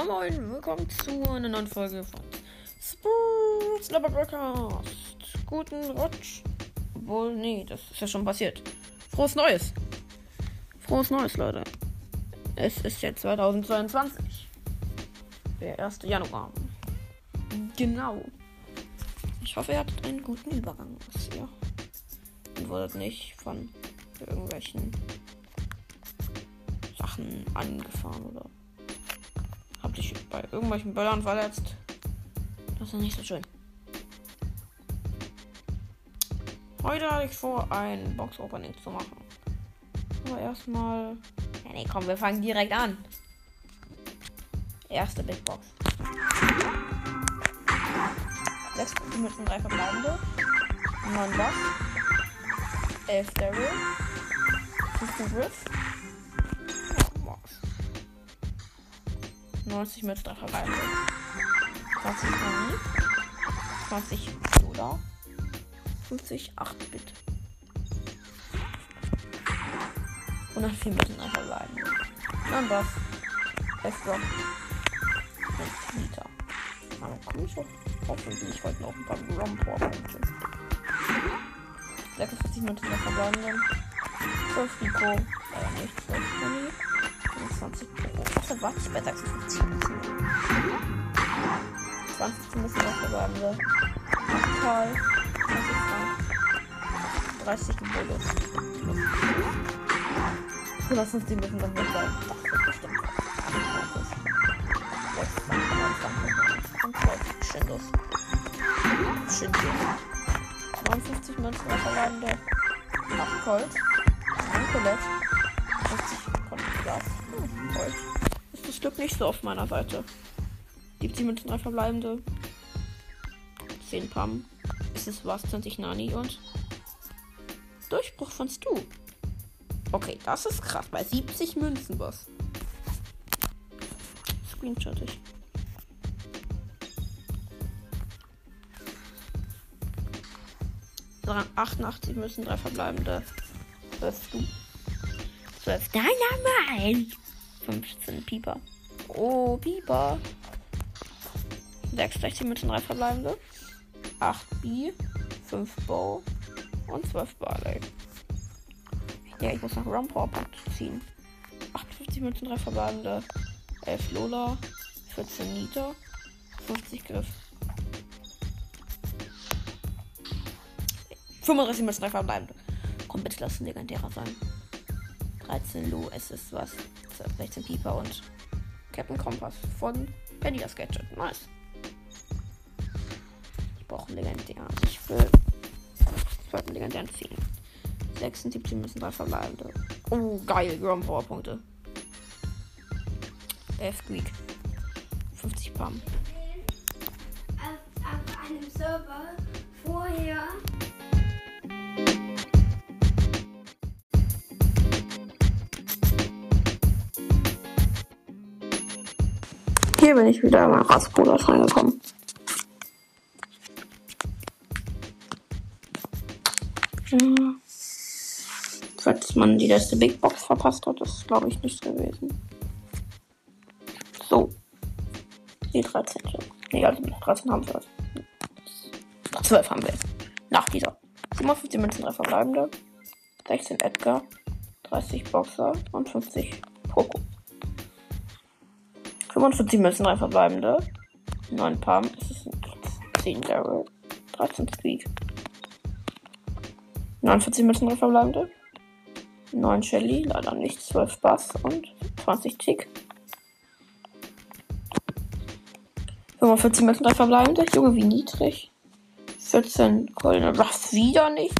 Moin Moin, willkommen zu einer neuen Folge von Sports Lover Broadcast. Guten Rutsch. Obwohl, nee, das ist ja schon passiert. Frohes Neues. Frohes Neues, Leute. Es ist jetzt 2022. Der 1. Januar. Genau. Ich hoffe, ihr hattet einen guten Übergang bisher. Und wurdet nicht von irgendwelchen Sachen angefahren oder bei irgendwelchen Böllern verletzt. Das ist nicht so schön. Heute hatte ich vor, ein Box-Opening zu machen. Aber erstmal. Ja, nee, komm, wir fangen direkt an. Erste Big Box. Sechs Münzen, drei verbleibende. Neun Buff. Elf Daryl. 15 Griff. 90 mit 3 verbleibende. 20 Nani. 20 Yoda. 50 8-Bit. 104 mit 3 verbleibende. 9 Buff. 11 Rock. 5 Liter. Aber komm ich doch hoffentlich heute noch ein paar Rompor-Punkte. 56 Minuten noch verbleibenden. 12 Rico. Äh, nicht 12 Money. 25 Achso, warte, ich bei 56 Minuten. 20 müssen noch verbleibende. 8 Karl. 20 Frank. 30 Bonus. 150 müssen noch verbleiben. Das wird bestimmt. 6 Frank, 9 Frank und 12 Schindus. Schindus. 59 Münzen noch verbleibende. 8 Colt. 1 Colette. 50 Konfligas. Colt. Ist das Glück nicht so auf meiner Seite. 70 Münzen, 3 verbleibende. 10 Pam. Ist es was? 20 Nani und Durchbruch von Stu. Okay, das ist krass. Bei 70 Münzen, was? Screenshot ich. Dran- 88 müssen drei verbleibende. 12 du. 12 Dynamite. 15 Pieper. Oh, Pieper. 66 Münzen, drei verbleibende. 8 B. 5 Bow. Und 12 Barley. Ja, ich muss nach Rumpower-Punkt ziehen. 58 Münzen, drei verbleibende. 11 Lola. 14 Nita. 50 Griff. 35 Münzen, drei verbleibende. Komm, bitte lass ein legendärer sein. 13 Lu, es ist was. 12, 16 Pieper und Captain Kompass von Penny das Gadget. Nice. Ich brauche einen legendären. Ich will. Ich wollte einen legendären ziehen. 76 müssen drei verbleibende. Oh, geil. Ground Power Punkte. 11 Squeak. 50 Pam. auf, auf einem Server Hier bin ich wieder mal Raspbruder reingekommen. Ja. Falls man die letzte Big Box verpasst hat, ist glaube ich nichts gewesen. So. Die 13. schon. Nee, also 13 haben wir. jetzt. 12 haben wir. jetzt. Nach dieser. 57 Münzen, 3 verbleibende. 16 Edgar. 30 Boxer und 50 Poco. 45 Münzen, 3 verbleibende. 9 Palm, es ist ein 10 Daryl. 13 Squeak. 49 Münzen, 3 verbleibende. 9 Shelly, leider nicht. 12 Bass und 20 Tick. 45 Münzen, 3 verbleibende. Junge, wie niedrig. 14 goldene Ruff, wieder nicht.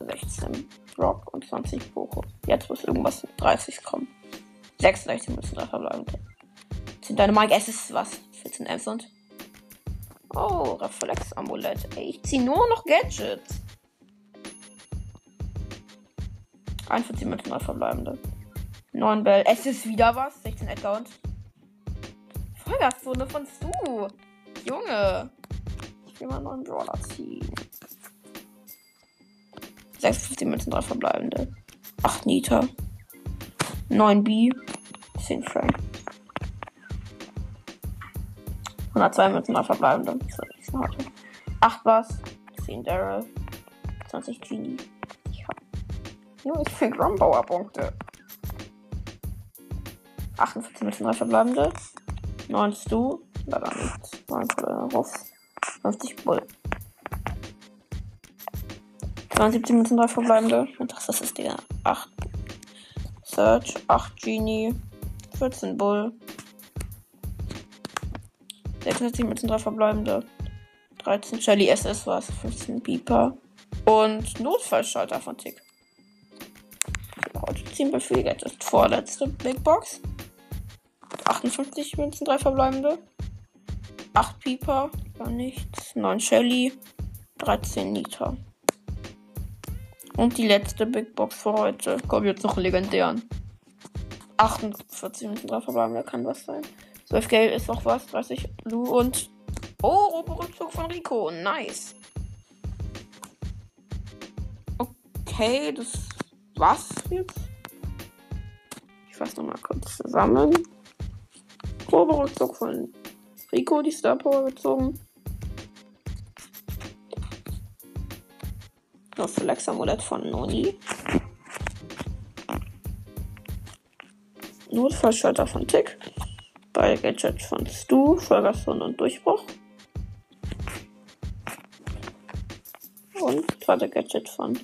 16 Rock und 20 Poco. Jetzt muss irgendwas mit 30 kommen. 66 Münzen, 3 verbleibende. Sind deine Mike es ist was? 14 Amps und. Oh, Reflex-Amulett. Ich zieh nur noch Gadgets. 41 Münzen, 3 verbleibende. 9 Bell. Es ist wieder was. 16 Edgar und. Feuerzone von Stu. Junge. Ich will mal einen Brawler ziehen. 56 Münzen, 3 verbleibende. 8 Nita. 9 B. 10 Frank. 102 Münzen, 3 verbleibende. 8 was. 10 Daryl. 20 Genie. Ich hab. Junge, ich krieg Rumbauer-Punkte. 48 Münzen, 3 verbleibende. 9 Stu. Leider nichts. 9 Ruff. 50 Bull. 72 Münzen, 3 verbleibende. Und das ist der 8 Search, 8 Genie, 14 Bull. 66 Münzen, 3 verbleibende. 13 Shelly SS war es, 15 Beeper. Und Notfallschalter von Tick. Heute ziehen wir Geld. Das ist vorletzte Big Box. 58 Münzen, 3 verbleibende. 8 Pieper, gar nichts. 9 Shelly, 13 Nita. Und die letzte Big Box für heute. Kommt jetzt noch legendären. 48 Minuten drauf verbleiben, kann was sein. 12 Geld ist noch was, 30 Lu und. Oh, Robo-Rückzug von Rico. Nice. Okay, das war's jetzt. Ich fasse nochmal kurz zusammen. Robo-Rückzug von Rico, die Star Power gezogen. Das Flex-Amulett von Noni. Notfallschalter von Tick. Bei Gadget von Stu, Vollgaston und Durchbruch. Und zweite Gadget von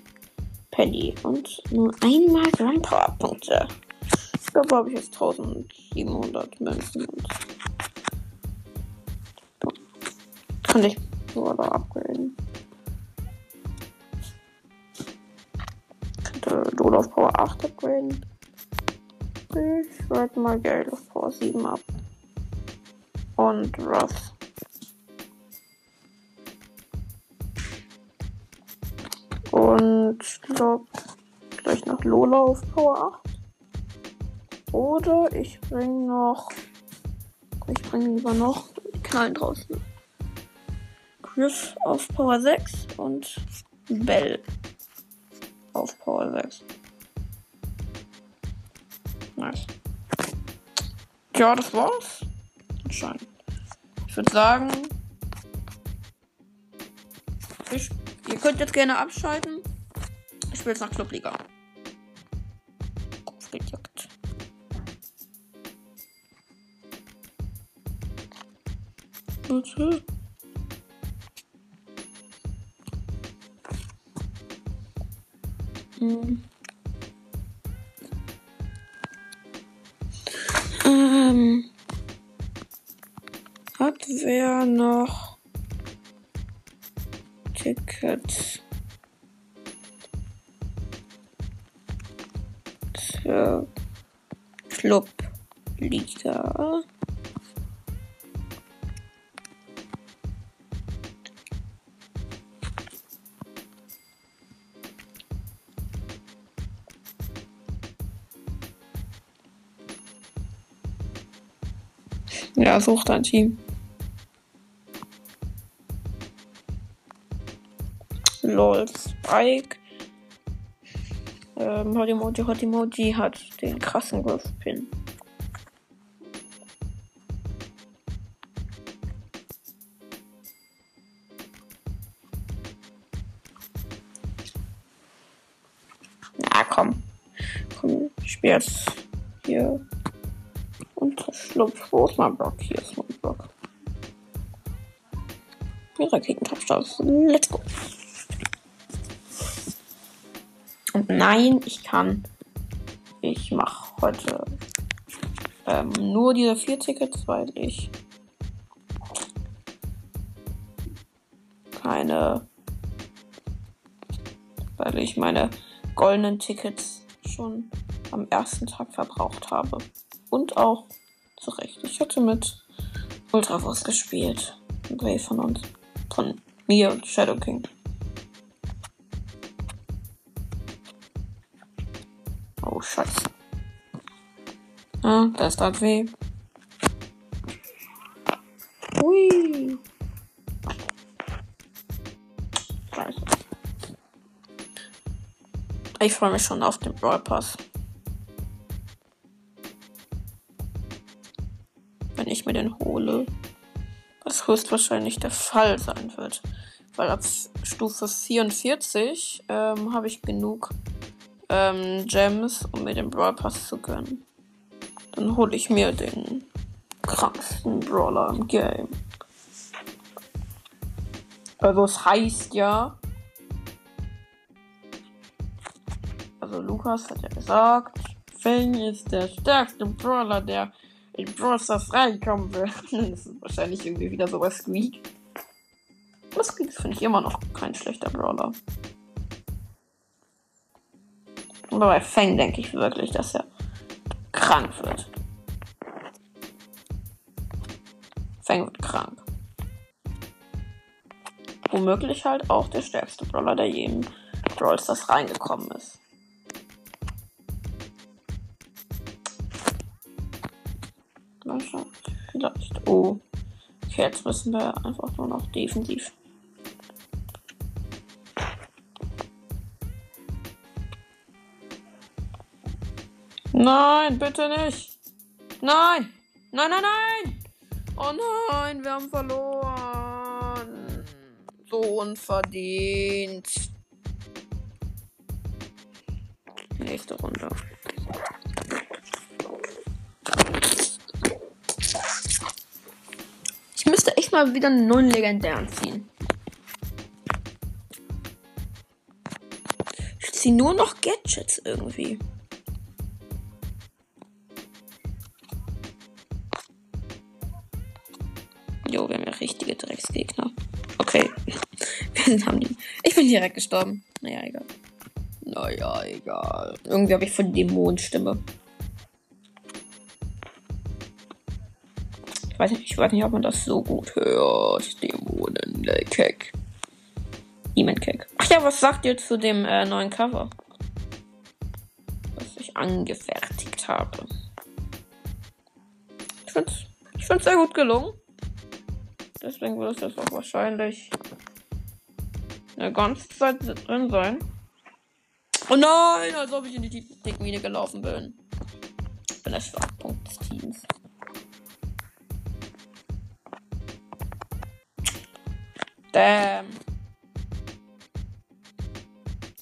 Penny. Und nur einmal Grand Power Punkte. Ich glaube, habe ich jetzt 1700 Münzen. Und kann ich nur upgraden. Solo auf Power 8 upgraden. Ich werde mal Geld auf Power 7 ab. Und Ruff. Und ich glaube gleich noch Lola auf Power 8. Oder ich bringe noch. Ich bringe lieber noch die Knallen draußen. Griff auf Power 6 und Bell auf Power 6. Nice. Ja, das war's. Anscheinend. Ich würde sagen, ich, ihr könnt jetzt gerne abschalten. Ich spiele jetzt nach Clubliga. Kopfgejagt. Bitte. Hm. Ja, sucht ein Team. Lol, Spike. Ähm, Hotimoji, Hotimoji hat den krassen Griff-Pin. Na komm. Komm, ich spiel jetzt hier Schlupf. Wo ist mein Block? Hier ist mein Block. Die Raketentopstars. Let's go. Und nein, ich kann. Ich mache heute ähm, nur diese vier Tickets, weil ich keine, weil ich meine goldenen Tickets schon am ersten Tag verbraucht habe. Und auch zurecht. Ich hatte mit Ultraforce gespielt. Ein von uns. Von mir und Shadow King. Oh, scheiße. Ah, da ist Dark weh. Hui. Scheiße. Ich freue mich schon auf den Brawl Pass. Den hole. Was Was höchstwahrscheinlich der Fall sein wird. Weil ab Stufe 44 ähm, habe ich genug ähm, Gems, um mir den Brawl Pass zu gönnen. Dann hole ich mir den kranksten Brawler im Game. Also es heißt ja. Also Lukas hat ja gesagt, Fang ist der stärkste Brawler, der in Brawl Stars reinkommen will. das ist wahrscheinlich irgendwie wieder sowas Squeak. Aber Squeak finde ich immer noch kein schlechter Brawler. Aber bei Fang denke ich wirklich, dass er krank wird. Fang wird krank. Womöglich halt auch der stärkste Brawler, der je in Brawl Stars reingekommen ist. Oh. Okay, jetzt müssen wir einfach nur noch defensiv. Nein, bitte nicht. Nein. Nein, nein, nein. Oh nein, wir haben verloren. So unverdient. Nächste Runde. Mal wieder einen neuen legendären ziehen. Ich ziehe nur noch Gadgets irgendwie. Jo, wir haben ja richtige Drecksgegner. Okay. Wir haben die. Ich bin direkt gestorben. Naja, egal. Naja, egal. Irgendwie habe ich von Dämonenstimme. Ich weiß, nicht, ich weiß nicht, ob man das so gut hört. Dämonen, Keck. Demon Keck. Ach ja, was sagt ihr zu dem äh, neuen Cover? Was ich angefertigt habe. Ich finde es ich find's sehr gut gelungen. Deswegen wird es jetzt auch wahrscheinlich eine ganze Zeit drin sein. Oh nein, als ob ich in die Dickmine gelaufen bin. Ich bin der Schwachpunkt des Teams. Damn.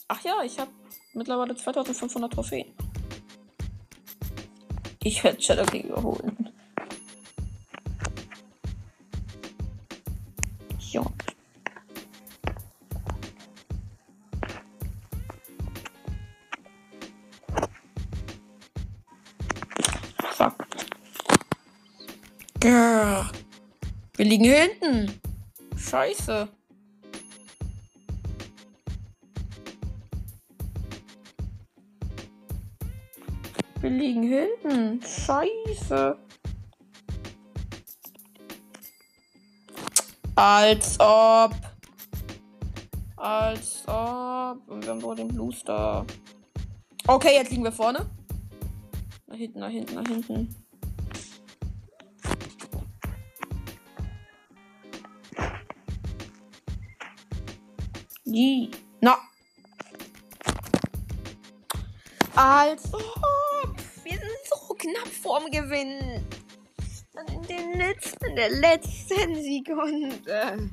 Ach ja, ich habe mittlerweile 2500 Trophäen. Ich werde Shadow King überholen. Ja. Fuck. Wir liegen hinten. Scheiße. Wir liegen hinten. Scheiße. Als ob. Als ob. Und wir haben nur den Bluester. Okay, jetzt liegen wir vorne. Nach hinten, nach hinten, nach hinten. Die. Na. Als ob. Wir sind so knapp vorm Gewinn. In, den letzten, in der letzten Sekunde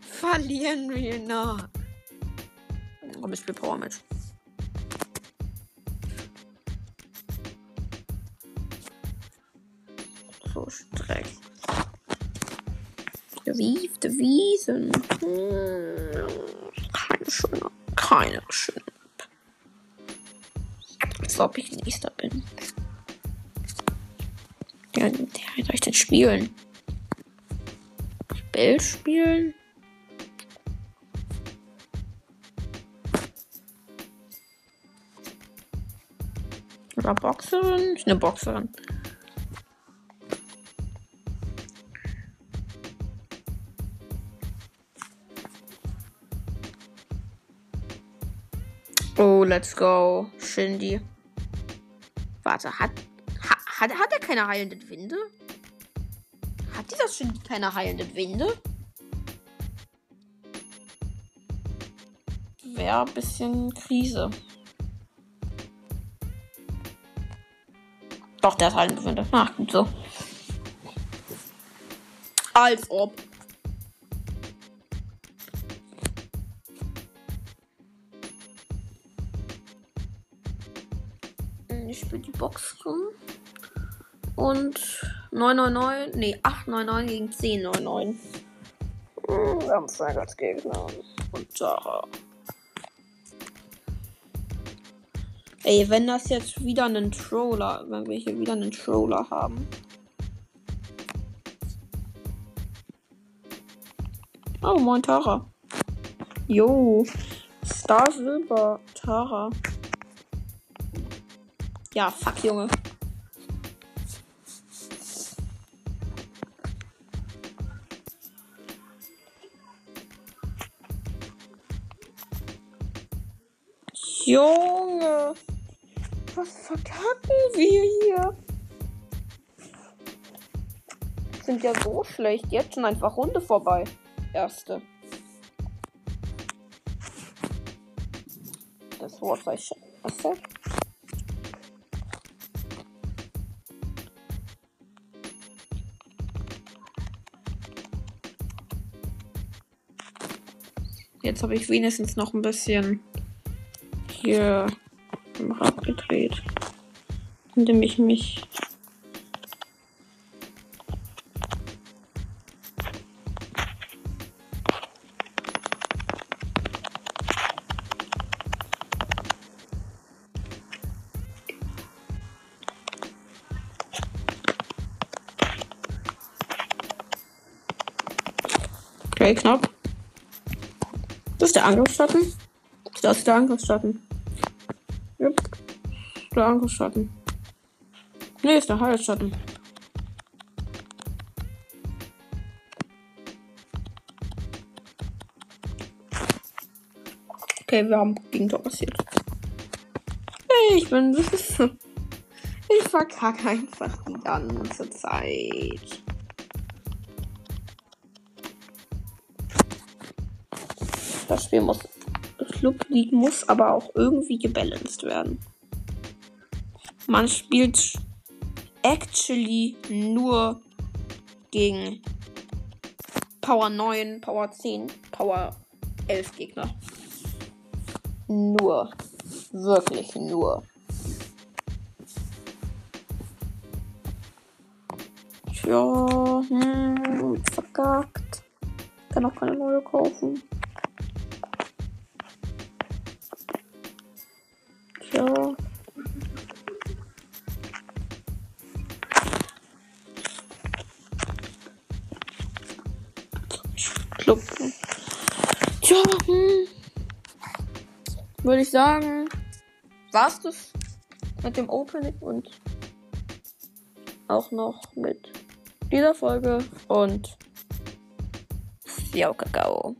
verlieren wir noch. Aber ich spiele Power Match. So streck. Gewiefte Wiesen. Hm, schöne. Keine schöne. Als ob ich nächster bin. Ja, der soll ich denn spielen? Bell spielen? Oder Boxerin? Ich eine Boxerin. Oh, let's go. Shindy. Warte, hat, ha, hat, hat er keine heilenden Winde? Hat dieser Shindy keine heilenden Winde? Wäre ein bisschen Krise. Doch, der hat heilende Winde. Ach, gut so. Als ob. Ich spiele die Box rum. Und 999, nee, 899 gegen 1099. Hm, Wir haben Frank als Gegner. Und Sarah. Ey, wenn das jetzt wieder einen Troller, wenn wir hier wieder einen Troller haben. Oh, moin Tara. Jo. Star Silber, Tara. Ja, fuck, Junge. Junge. Was verkacken wir hier? Sind ja so schlecht. Jetzt schon einfach Runde vorbei. Erste. Das Wort war ich. Was Jetzt habe ich wenigstens noch ein bisschen hier im Rad gedreht, indem ich mich Okay, knapp. Ist der Angriffsschatten. Das ist der Angriffsschatten. Jupp. Der Angriffsschatten. Nee, ist der Heilschatten. Okay, wir haben Gegentor passiert. Hey, ich bin. Ich verkacke einfach die ganze Zeit. Das Spiel muss. Club League muss aber auch irgendwie gebalanced werden. Man spielt actually nur gegen Power 9, Power 10, Power 11 Gegner. Nur. Wirklich nur. Tja, hm, verkackt. Kann auch keine neue kaufen. Würde ich sagen, war's das mit dem Opening und auch noch mit dieser Folge und Ciao, Kakao.